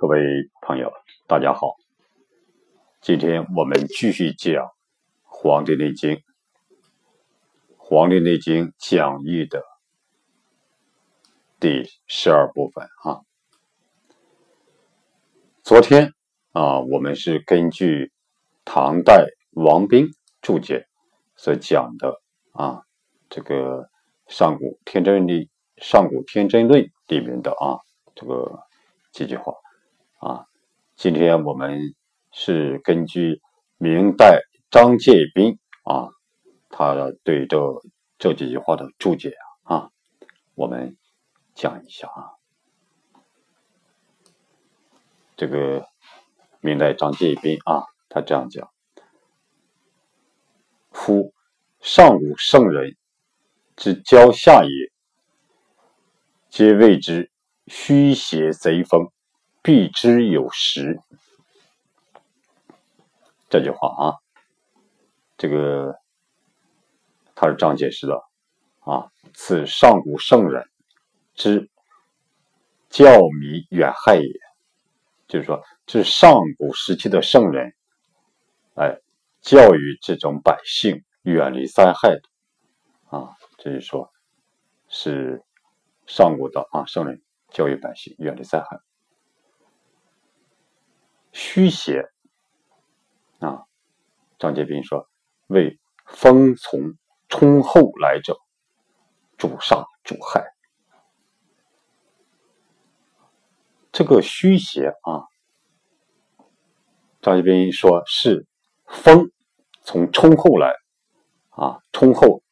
各位朋友，大家好。今天我们继续讲《黄帝内经》，《黄帝内经》讲义的第十二部分啊。昨天啊，我们是根据唐代王冰注解所讲的啊，这个《上古天真论》《上古天真论》里面的啊，这个几句话。啊，今天我们是根据明代张介宾啊，他对这这几句话的注解啊，我们讲一下啊。这个明代张介宾啊，他这样讲：夫上古圣人之交下也，皆谓之虚邪贼风。必之有时，这句话啊，这个他是这样解释的啊。此上古圣人之教迷远害也，就是说，这是上古时期的圣人，哎，教育这种百姓远离灾害的啊。这是说，是上古的啊圣人教育百姓远离灾害。虚邪啊！张杰斌说：“为风从冲后来者，主杀主害。”这个虚邪啊，张杰斌说是风从冲后来啊，冲后，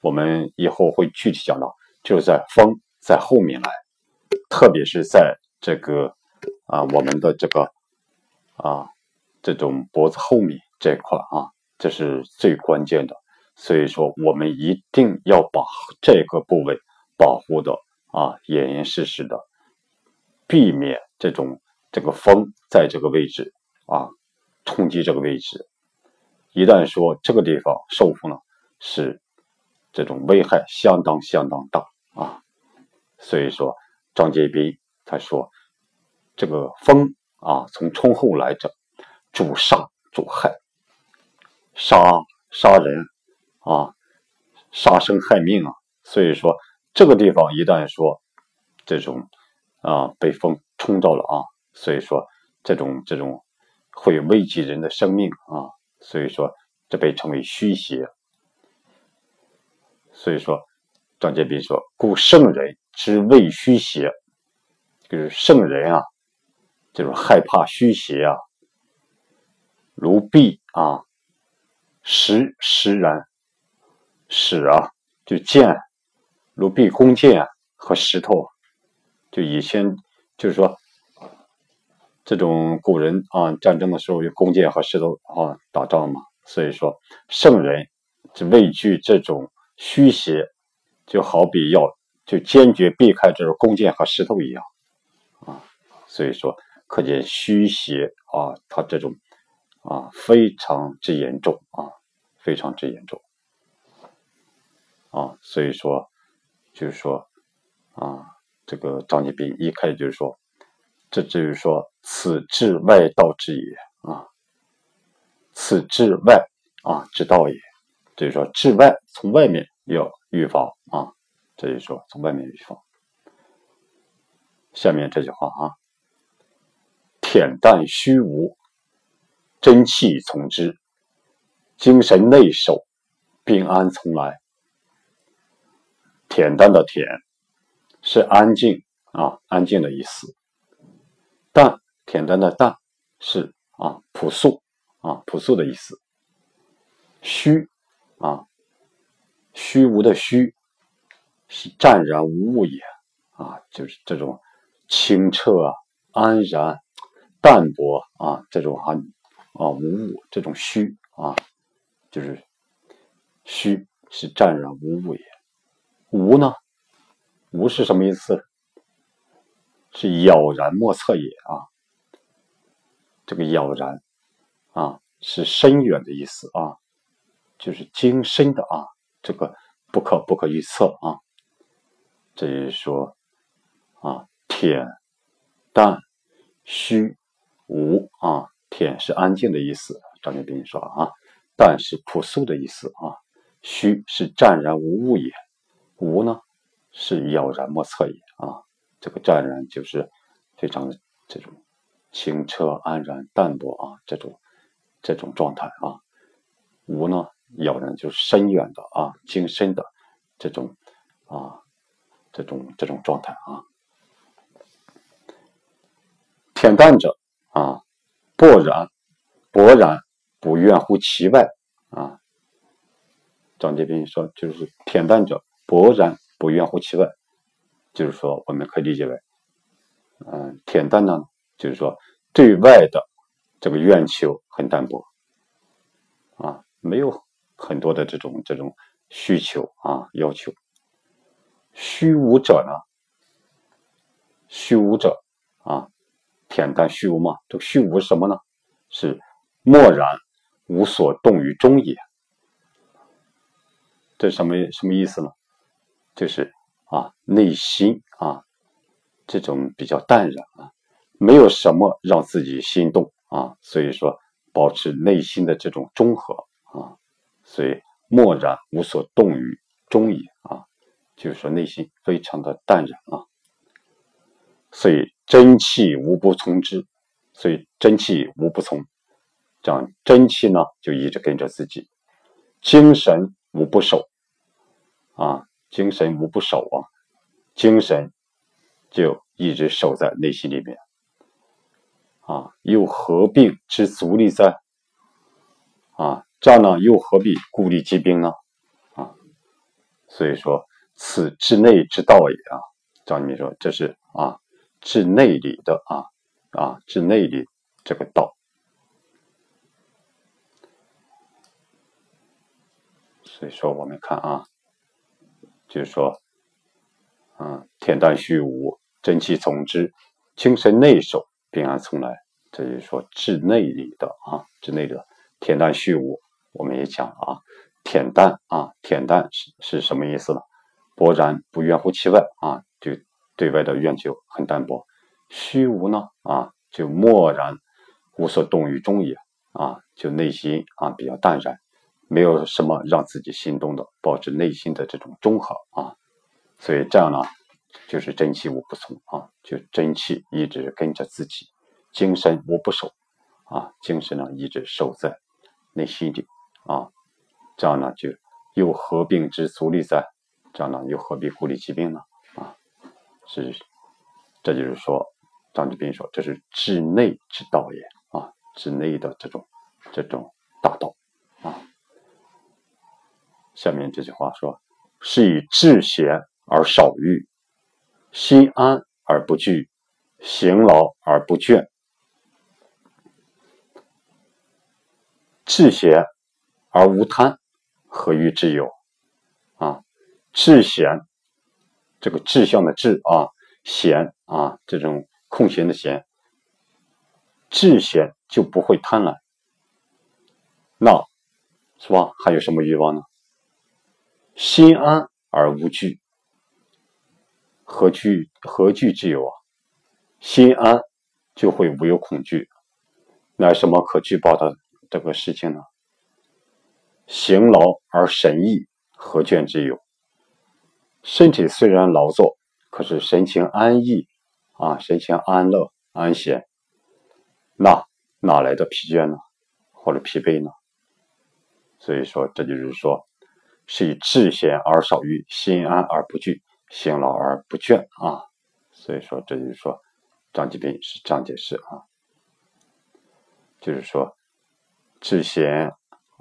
我们以后会具体讲到，就是在风在后面来，特别是在这个啊，我们的这个。啊，这种脖子后面这块啊，这是最关键的，所以说我们一定要把这个部位保护的啊严严实实的，避免这种这个风在这个位置啊冲击这个位置，一旦说这个地方受风了，是这种危害相当相当大啊，所以说张杰斌他说这个风。啊，从冲后来者，主杀主害，杀杀人啊，杀生害命啊。所以说，这个地方一旦说这种啊被风冲到了啊，所以说这种这种会危及人的生命啊。所以说，这被称为虚邪。所以说，张建斌说：“故圣人之谓虚邪，就是圣人啊。”就是害怕虚邪啊，如壁啊，石石然，石啊，就剑，如壁弓箭和石头，就以前就是说，这种古人啊，战争的时候用弓箭和石头啊打仗嘛，所以说圣人就畏惧这种虚邪，就好比要就坚决避开这种弓箭和石头一样啊，所以说。可见虚邪啊，它这种啊非常之严重啊，非常之严重啊，所以说就是说啊，这个张继斌一开始就是说，这就是说此治外道之也啊，此治外啊之道也，就是说治外从外面要预防啊，这就是说从外面预防。下面这句话啊。恬淡虚无，真气从之；精神内守，病安从来。恬淡的恬是安静啊，安静的意思。淡，恬淡的淡是啊，朴素啊，朴素的意思。虚啊，虚无的虚是湛然无物也啊，就是这种清澈啊，安然。淡泊啊，这种啊啊无物，这种虚啊，就是虚是湛然无物也。无呢，无是什么意思？是杳然莫测也啊。这个杳然啊，是深远的意思啊，就是精深的啊，这个不可不可预测啊。这就是说啊，恬淡。虚无啊，恬是安静的意思。张建斌说啊，淡是朴素的意思啊，虚是湛然无物也，无呢是杳然莫测也啊。这个湛然就是非常的这种清澈安然淡泊啊，这种这种状态啊。无呢，杳然就是深远的啊，精深的这种啊，这种这种状态啊。恬淡者，勃然勃然不愿乎其外啊。张杰斌说，就是恬淡者勃然不愿乎其外，就是说我们可以理解为，嗯，恬淡呢，就是说对外的这个愿求很淡薄啊，没有很多的这种这种需求啊要求。虚无者呢，虚无者啊。恬淡虚无嘛，这个虚无什么呢？是默然无所动于中也。这什么什么意思呢？就是啊，内心啊，这种比较淡然啊，没有什么让自己心动啊，所以说保持内心的这种中和啊，所以默然无所动于中也啊，就是说内心非常的淡然啊，所以。真气无不从之，所以真气无不从，这样真气呢就一直跟着自己，精神无不守，啊，精神无不守啊，精神就一直守在内心里面，啊，又何必之足力在？啊，这样呢又何必孤立击兵呢？啊，所以说此之内之道也啊，张明说这是啊。治内里的啊啊，治内里这个道，所以说我们看啊，就是说，嗯，恬淡虚无，真气从之，精神内守，病安从来。这就是说治内里的啊，治内的恬淡虚无。我们也讲了啊，恬淡啊，恬淡是是什么意思呢？勃然不愿乎其外啊，就。对外的愿求很淡薄，虚无呢啊，就漠然无所动于中也啊，就内心啊比较淡然，没有什么让自己心动的，保持内心的这种中和啊，所以这样呢，就是真气无不从啊，就真气一直跟着自己，精神无不守啊，精神呢一直守在内心里啊，这样呢就又何病之足力在？这样呢又何必顾虑疾病呢？是，这就是说，张志斌说这是治内之道也啊，治内的这种这种大道啊。下面这句话说：“是以智贤而少欲，心安而不惧，行劳而不倦。智贤而无贪，何欲之有？啊，智贤。”这个志向的志啊，闲啊，这种空闲的闲，志闲就不会贪婪，那，是吧？还有什么欲望呢？心安而无惧，何惧何惧之有啊？心安就会无有恐惧，那什么可惧怕的这个事情呢？行劳而神逸，何倦之有？身体虽然劳作，可是神情安逸，啊，神情安乐安闲，那哪来的疲倦呢？或者疲惫呢？所以说，这就是说，是以智闲而少欲，心安而不惧，行劳而不倦啊。所以说，这就是说，张继斌是这样解释啊，就是说，智闲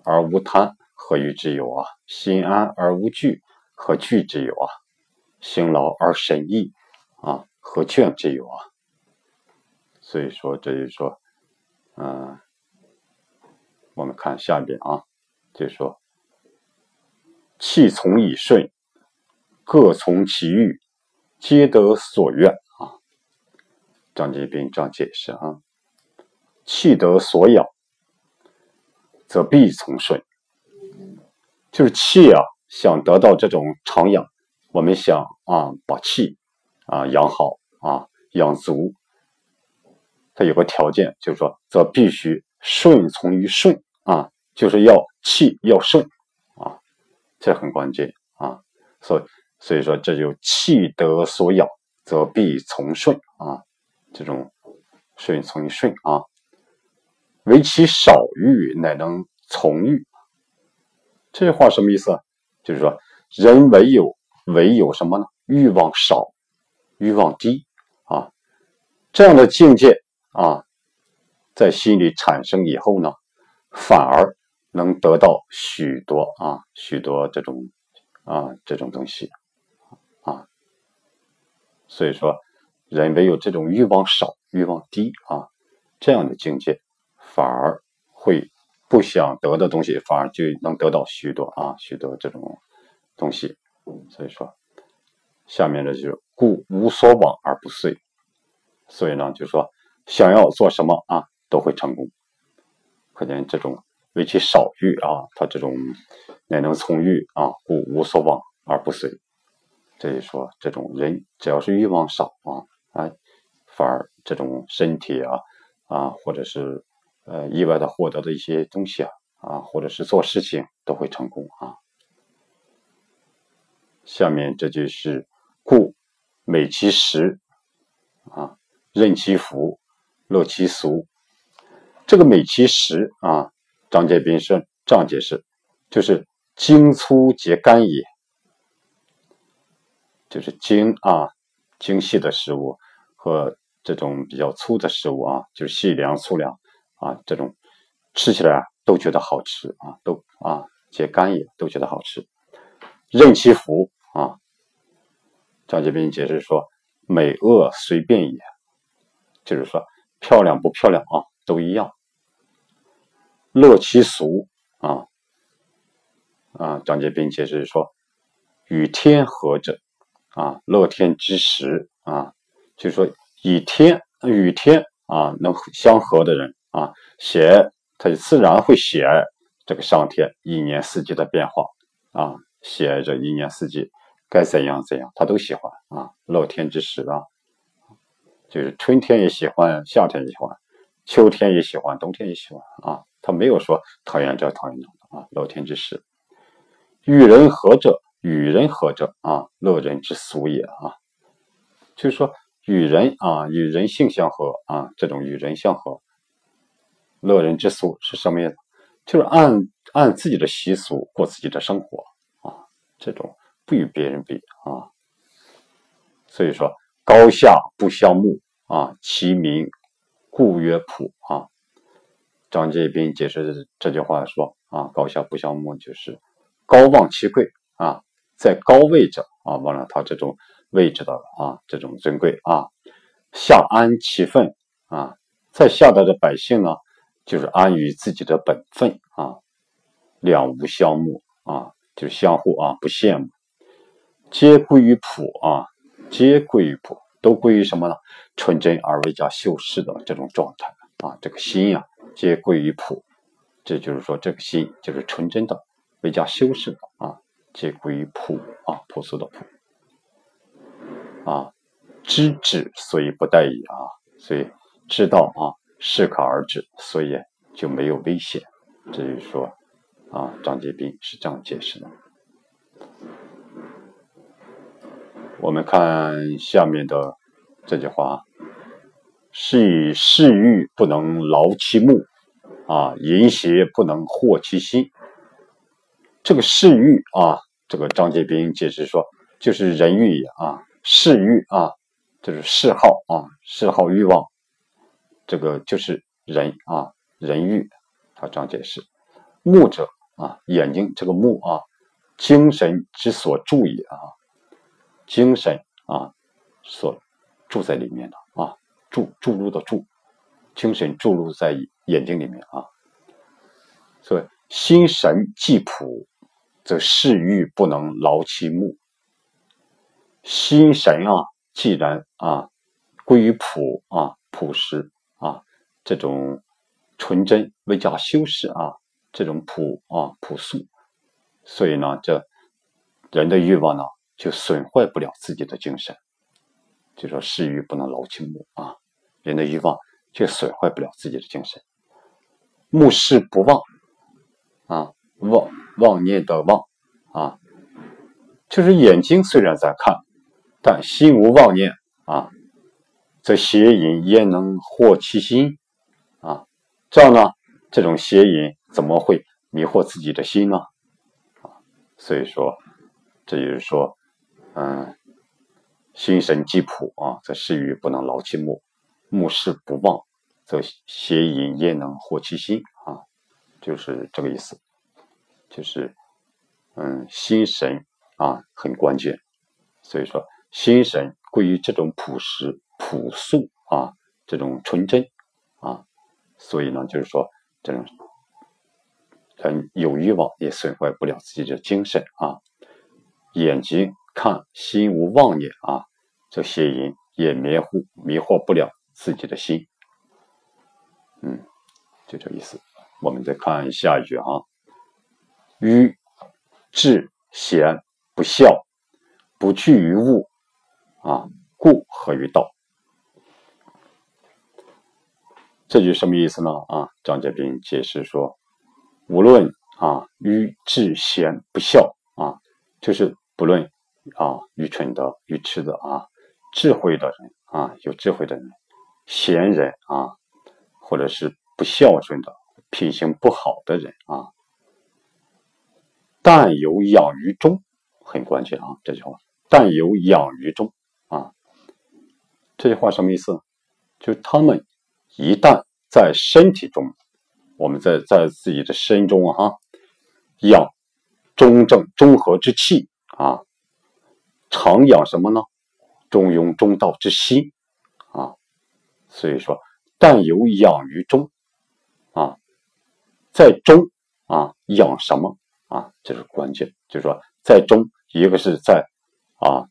而无贪，何欲之有啊？心安而无惧。何惧之有啊？辛劳而神逸啊？何倦之有啊？所以说，这就是说，嗯，我们看下边啊，就是说，气从以顺，各从其欲，皆得所愿啊。张继斌这样解释啊：气得所养，则必从顺，就是气啊。想得到这种长养，我们想啊，把气啊养好啊，养足，它有个条件，就是说，则必须顺从于顺啊，就是要气要顺啊，这很关键啊。所，所以说，这就气得所养，则必从顺啊，这种顺从于顺啊。唯其少欲，乃能从欲。这句话什么意思？就是说，人唯有唯有什么呢？欲望少，欲望低啊，这样的境界啊，在心里产生以后呢，反而能得到许多啊，许多这种啊这种东西啊。所以说，人唯有这种欲望少、欲望低啊这样的境界。反而会不想得的东西，反而就能得到许多啊，许多这种东西。所以说，下面的就是故无所往而不遂。所以呢，就说想要做什么啊，都会成功。可见这种为其少欲啊，他这种乃能从欲啊，故无所往而不遂。这就说这种人只要是欲望少啊，哎，反而这种身体啊啊，或者是。呃，意外的获得的一些东西啊，啊，或者是做事情都会成功啊。下面这就是故美其食啊，任其福，乐其俗。这个美其食啊，张建斌是这样解释，就是精粗皆干也，就是精啊，精细的食物和这种比较粗的食物啊，就是细粮粗粮。啊，这种吃起来啊都觉得好吃啊，都啊解干也都觉得好吃。任其福啊，张杰斌解释说，美恶随便也，就是说漂亮不漂亮啊都一样。乐其俗啊啊，张杰斌解释说，与天合者啊，乐天之时啊，就是说以天与天啊能相合的人。啊，喜爱他就自然会喜爱这个上天一年四季的变化啊，喜爱这一年四季该怎样怎样，他都喜欢啊。乐天之时啊，就是春天也喜欢，夏天也喜欢，秋天也喜欢，冬天也喜欢啊。他没有说讨厌这讨厌那啊。乐天之时，与人和者，与人和者啊，乐人之俗也啊。就是说与人啊，与人性相合啊，这种与人相合。乐人之俗是什么意思？就是按按自己的习俗过自己的生活啊，这种不与别人比啊。所以说高下不相慕啊，其名故曰朴啊。张介宾解释这句话说啊，高下不相慕就是高望其贵啊，在高位者啊，忘了他这种位置的啊，这种尊贵啊，下安其分啊，在下的这百姓呢。就是安于自己的本分啊，两无相慕啊，就是相互啊不羡慕，皆归于朴啊，皆归于朴，都归于什么呢？纯真而未加修饰的这种状态啊，这个心呀，皆归于朴，这就是说这个心就是纯真的，未加修饰的啊，皆归于朴啊，朴素的朴啊，知止所以不殆矣啊，所以知道啊。适可而止，所以就没有危险。这就说，啊，张杰斌是这样解释的。我们看下面的这句话：“是以嗜欲不能劳其目，啊，淫邪不能惑其心。”这个嗜欲啊，这个张杰斌解释说，就是人欲也啊，嗜欲啊，就是嗜好啊，嗜好欲望。这个就是人啊，人欲，他这样解释。目者啊，眼睛这个目啊，精神之所注也啊，精神啊，所住在里面的啊，注注入的注，精神注入在眼睛里面啊。所以心神既朴，则视欲不能劳其目。心神啊，既然啊归于朴啊，朴实。这种纯真未加修饰啊，这种朴啊朴素，所以呢，这人的欲望呢就损坏不了自己的精神。就说嗜欲不能劳其目啊，人的欲望就损坏不了自己的精神。目视不忘啊，妄妄念的妄啊，就是眼睛虽然在看，但心无妄念啊，则邪淫焉能惑其心？这样呢，这种邪淫怎么会迷惑自己的心呢？所以说，这就是说，嗯，心神既朴啊，则事欲不能劳其目；目视不忘，则邪淫焉能惑其心啊？就是这个意思，就是嗯，心神啊很关键，所以说心神归于这种朴实、朴素啊，这种纯真，所以呢，就是说这种人有欲望也损坏不了自己的精神啊，眼睛看心无妄念啊，这邪淫也迷糊迷惑不了自己的心，嗯，就这意思。我们再看下一句啊，愚智贤不孝，不惧于物啊，故合于道。这句什么意思呢？啊，张杰斌解释说，无论啊愚智贤不孝啊，就是不论啊愚蠢的、愚痴的啊，智慧的人啊，有智慧的人，贤人啊，或者是不孝顺的。品行不好的人啊，但有养于中，很关键啊！这句话，但有养于中啊，这句话什么意思？就他们一旦在身体中，我们在在自己的身中啊，养中正中和之气啊，常养什么呢？中庸中道之心啊，所以说，但有养于中啊。在中啊养什么啊？这是关键，就是说在中，一个是在啊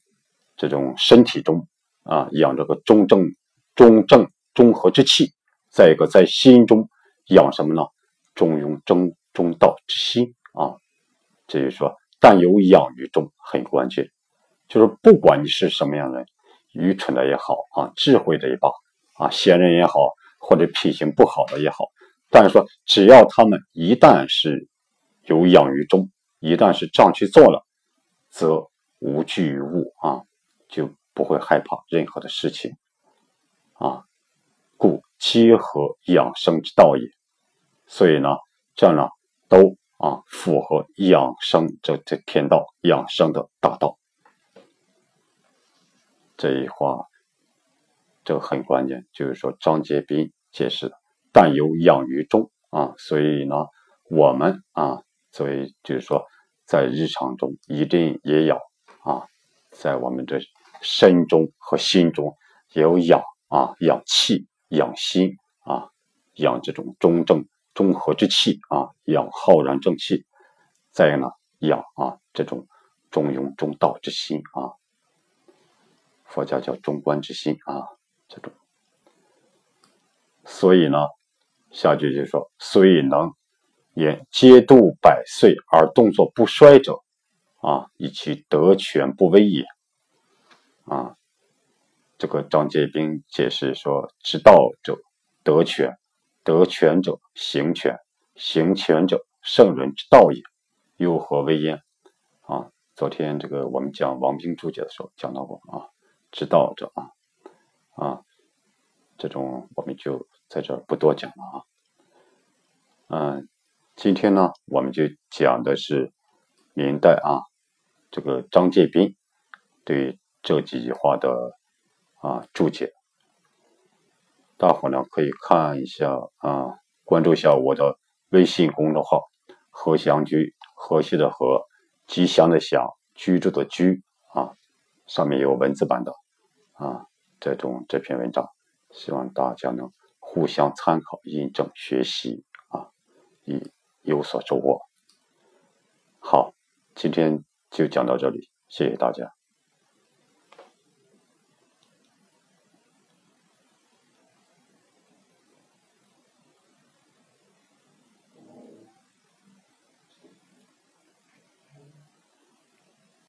这种身体中啊养这个中正、中正、中和之气；再一个在心中养什么呢？中庸、中中道之心啊。这就是说，但有养于中很关键，就是不管你是什么样的人，愚蠢的也好啊，智慧的也罢啊，贤人也好，或者品行不好的也好。但是说，只要他们一旦是有养于中，一旦是这样去做了，则无惧于物啊，就不会害怕任何的事情啊。故皆合养生之道也。所以呢，这样呢，都啊符合养生这这天道养生的大道。这一话，这个很关键，就是说张杰斌解释的。但有养于中啊，所以呢，我们啊，作为就是说，在日常中一定也要啊，在我们的身中和心中也有养啊，养气、养心啊，养这种中正中和之气啊，养浩然正气。再呢，养啊这种中庸中道之心啊，佛家叫中观之心啊，这种。所以呢。下句就说：“虽能言皆度百岁而动作不衰者，啊，以其德全不威也。”啊，这个张介宾解释说：“知道者德权，德权者行权，行权者圣人之道也，又何为焉？”啊，昨天这个我们讲王冰注解的时候讲到过啊，知道者啊，啊，这种我们就。在这不多讲了啊，嗯，今天呢，我们就讲的是明代啊，这个张介宾对这几句话的啊注解。大伙呢可以看一下啊，关注一下我的微信公众号“和祥居”，和谐的和，吉祥的祥，居住的居啊，上面有文字版的啊这种这篇文章，希望大家能。互相参考、印证、学习啊，以有所收获。好，今天就讲到这里，谢谢大家。